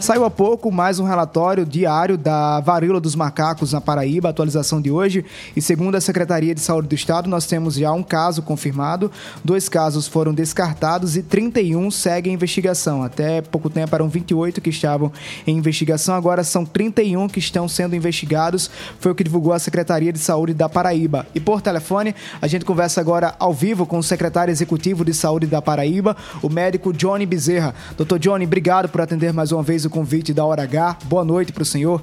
Saiu há pouco mais um relatório diário da varíola dos macacos na Paraíba, atualização de hoje. E segundo a Secretaria de Saúde do Estado, nós temos já um caso confirmado, dois casos foram descartados e 31 seguem em investigação. Até pouco tempo eram 28 que estavam em investigação, agora são 31 que estão sendo investigados. Foi o que divulgou a Secretaria de Saúde da Paraíba. E por telefone, a gente conversa agora ao vivo com o secretário executivo de Saúde da Paraíba, o médico Johnny Bezerra. Doutor Johnny, obrigado por atender mais uma vez o convite da Hora H. Boa noite para o senhor.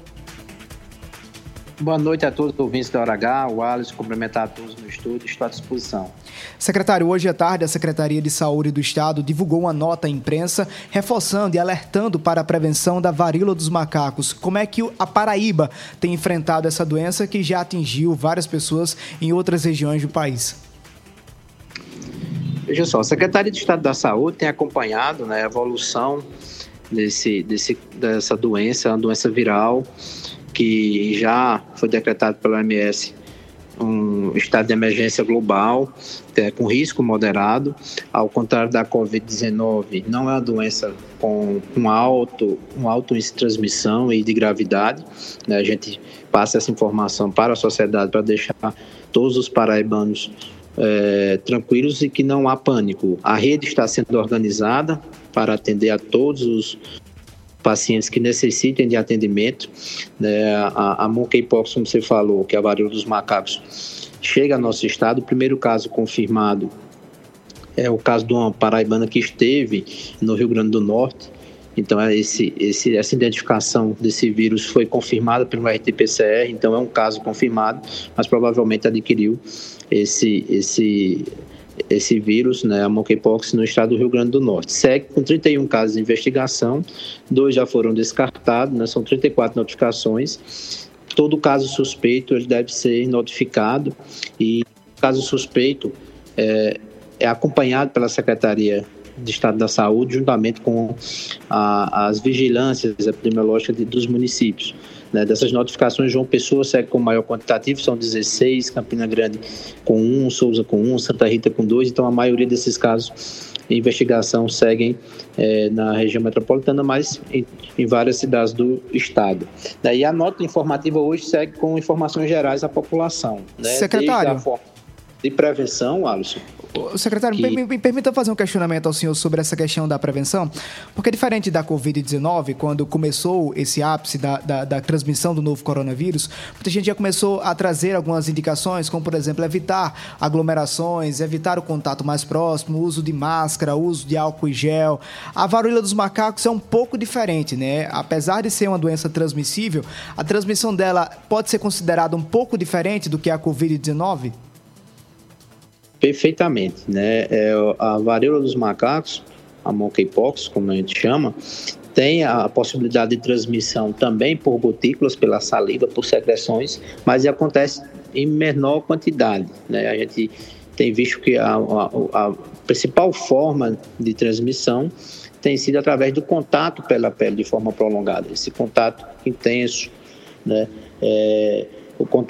Boa noite a todos os ouvintes da Hora H. O Alisson, cumprimentar a todos no estúdio, estou à disposição. Secretário, hoje à tarde a Secretaria de Saúde do Estado divulgou uma nota à imprensa reforçando e alertando para a prevenção da varíola dos macacos. Como é que a Paraíba tem enfrentado essa doença que já atingiu várias pessoas em outras regiões do país? Veja só, a Secretaria de Estado da Saúde tem acompanhado né, a evolução desse, desse, dessa doença, uma doença viral que já foi decretado pela OMS um estado de emergência global é, com risco moderado, ao contrário da Covid-19, não é uma doença com um alto, um alto índice de transmissão e de gravidade. Né? A gente passa essa informação para a sociedade para deixar todos os paraibanos é, tranquilos e que não há pânico. A rede está sendo organizada para atender a todos os pacientes que necessitem de atendimento. Né? A, a monkeypox, como você falou, que é a varíola dos macacos, chega ao nosso estado. O primeiro caso confirmado é o caso de uma paraibana que esteve no Rio Grande do Norte. Então, é esse, esse, essa identificação desse vírus foi confirmada pelo RT-PCR, então é um caso confirmado, mas provavelmente adquiriu esse, esse, esse vírus, né, a monkeypox, no estado do Rio Grande do Norte. Segue com 31 casos de investigação, dois já foram descartados, né, são 34 notificações. Todo caso suspeito ele deve ser notificado e caso suspeito é, é acompanhado pela Secretaria de Estado da Saúde, juntamente com a, as vigilâncias epidemiológicas de, dos municípios. Né? Dessas notificações, João Pessoa segue com maior quantitativo, são 16, Campina Grande com 1, Souza com 1, Santa Rita com 2, então a maioria desses casos de investigação seguem é, na região metropolitana, mas em, em, várias cidades do estado. Daí a nota informativa hoje segue com informações gerais à população. Né? Secretário. de prevenção, Alisson, Secretário, que... me, me, permita fazer um questionamento ao senhor sobre essa questão da prevenção, porque diferente da Covid-19, quando começou esse ápice da, da, da, transmissão do novo coronavírus, muita gente já começou a trazer algumas indicações, como, por exemplo, evitar aglomerações, evitar o contato mais próximo, uso de máscara, uso de álcool e gel. A varíola dos macacos é um pouco diferente, né? Apesar de ser uma doença transmissível, a transmissão dela pode ser considerada um pouco diferente do que a Covid-19? Perfeitamente, né? É, a varíola dos macacos, a monkeypox, como a gente chama, tem a possibilidade de transmissão também por gotículas, pela saliva, por secreções, mas acontece em menor quantidade, né? A gente tem visto que a, a, a principal forma de transmissão tem sido através do contato pela pele de forma prolongada, esse contato intenso, né? É,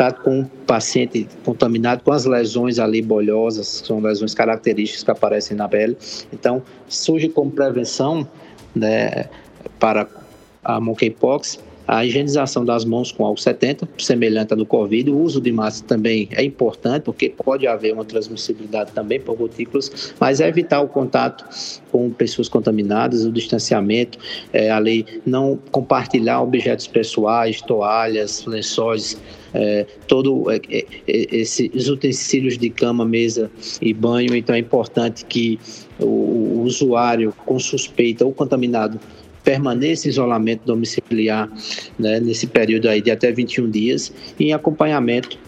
contato com o paciente contaminado com as lesões ali bolhosas, são lesões características que aparecem na pele. Então, surge como prevenção né, para a monkeypox a higienização das mãos com álcool 70, semelhante à do Covid. O uso de máscara também é importante, porque pode haver uma transmissibilidade também por gotículas, mas é evitar o contato com pessoas contaminadas, o distanciamento, é, ali não compartilhar objetos pessoais, toalhas, lençóis, é, todo é, é, é, esses utensílios de cama, mesa e banho. Então é importante que o, o usuário com suspeita ou contaminado permaneça em isolamento domiciliar né, nesse período aí de até 21 dias em acompanhamento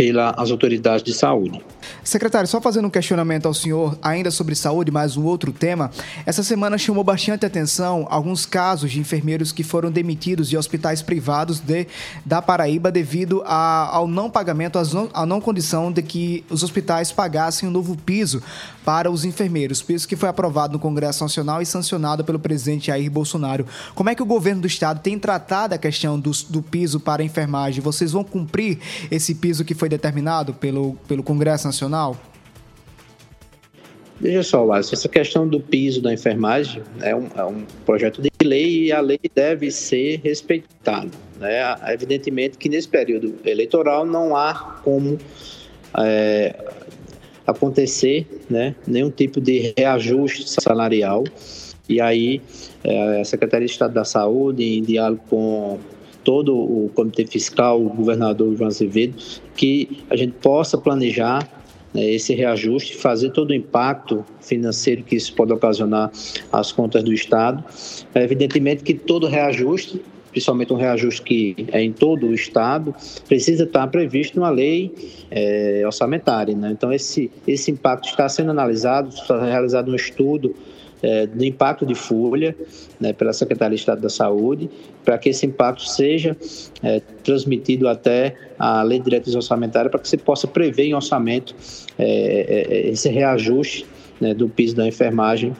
pelas autoridades de saúde. Secretário, só fazendo um questionamento ao senhor, ainda sobre saúde, mais um outro tema. Essa semana chamou bastante atenção alguns casos de enfermeiros que foram demitidos de hospitais privados de, da Paraíba devido a, ao não pagamento, à não condição de que os hospitais pagassem um novo piso para os enfermeiros. Piso que foi aprovado no Congresso Nacional e sancionado pelo presidente Jair Bolsonaro. Como é que o governo do estado tem tratado a questão do, do piso para a enfermagem? Vocês vão cumprir esse piso que foi determinado pelo, pelo Congresso Nacional? Veja só, Lázaro, essa questão do piso da enfermagem é um, é um, projeto de lei e a lei deve ser respeitada. Né? Evidentemente que nesse período eleitoral não há como é, acontecer né, nenhum tipo de reajuste salarial. E aí é, a Secretaria de Estado da Saúde, em diálogo com todo o Comitê Fiscal, o governador João Azevedo, que a gente possa planejar né, esse reajuste, fazer todo o impacto financeiro que isso pode ocasionar às contas do Estado. É evidentemente que todo reajuste, principalmente um reajuste que é em todo o Estado, precisa estar previsto numa lei é, orçamentária. Né? Então, esse, esse impacto está sendo analisado, está realizado um estudo é, do impacto de folha né, pela Secretaria de Estado da Saúde, para que esse impacto seja é, transmitido até a Lei de Diretriz Orçamentária, para que você possa prever em orçamento é, é, é esse reajuste né, do piso da enfermagem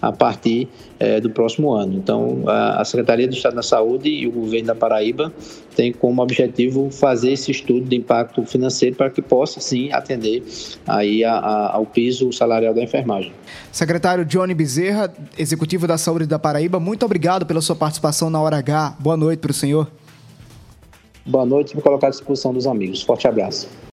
a partir é, do próximo ano. Então, a, a, Secretaria do Estado da Saúde e o governo da Paraíba têm como objetivo fazer esse estudo de impacto financeiro para que possa, sim, atender aí a, a, ao piso salarial da enfermagem. Secretário Johnny Bezerra, executivo da Saúde da Paraíba, muito obrigado pela sua participação na Hora H. Boa noite para o senhor. Boa noite, me colocar à disposição dos amigos. Forte abraço.